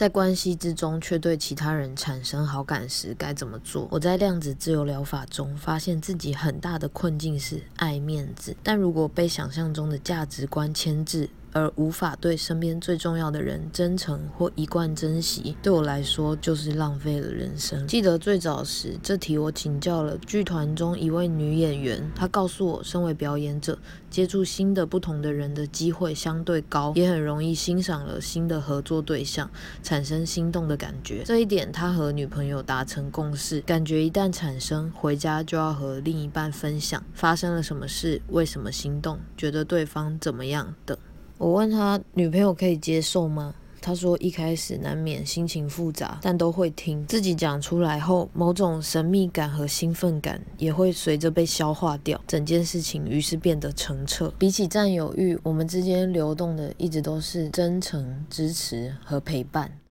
在关系之中却对其他人产生好感时该怎么做？我在量子自由疗法中发现自己很大的困境是爱面子，但如果被想象中的价值观牵制。而无法对身边最重要的人真诚或一贯珍惜，对我来说就是浪费了人生。记得最早时，这题我请教了剧团中一位女演员，她告诉我，身为表演者，接触新的不同的人的机会相对高，也很容易欣赏了新的合作对象，产生心动的感觉。这一点他和女朋友达成共识，感觉一旦产生，回家就要和另一半分享发生了什么事，为什么心动，觉得对方怎么样等。我问他女朋友可以接受吗？他说一开始难免心情复杂，但都会听。自己讲出来后，某种神秘感和兴奋感也会随着被消化掉，整件事情于是变得澄澈。比起占有欲，我们之间流动的一直都是真诚、支持和陪伴。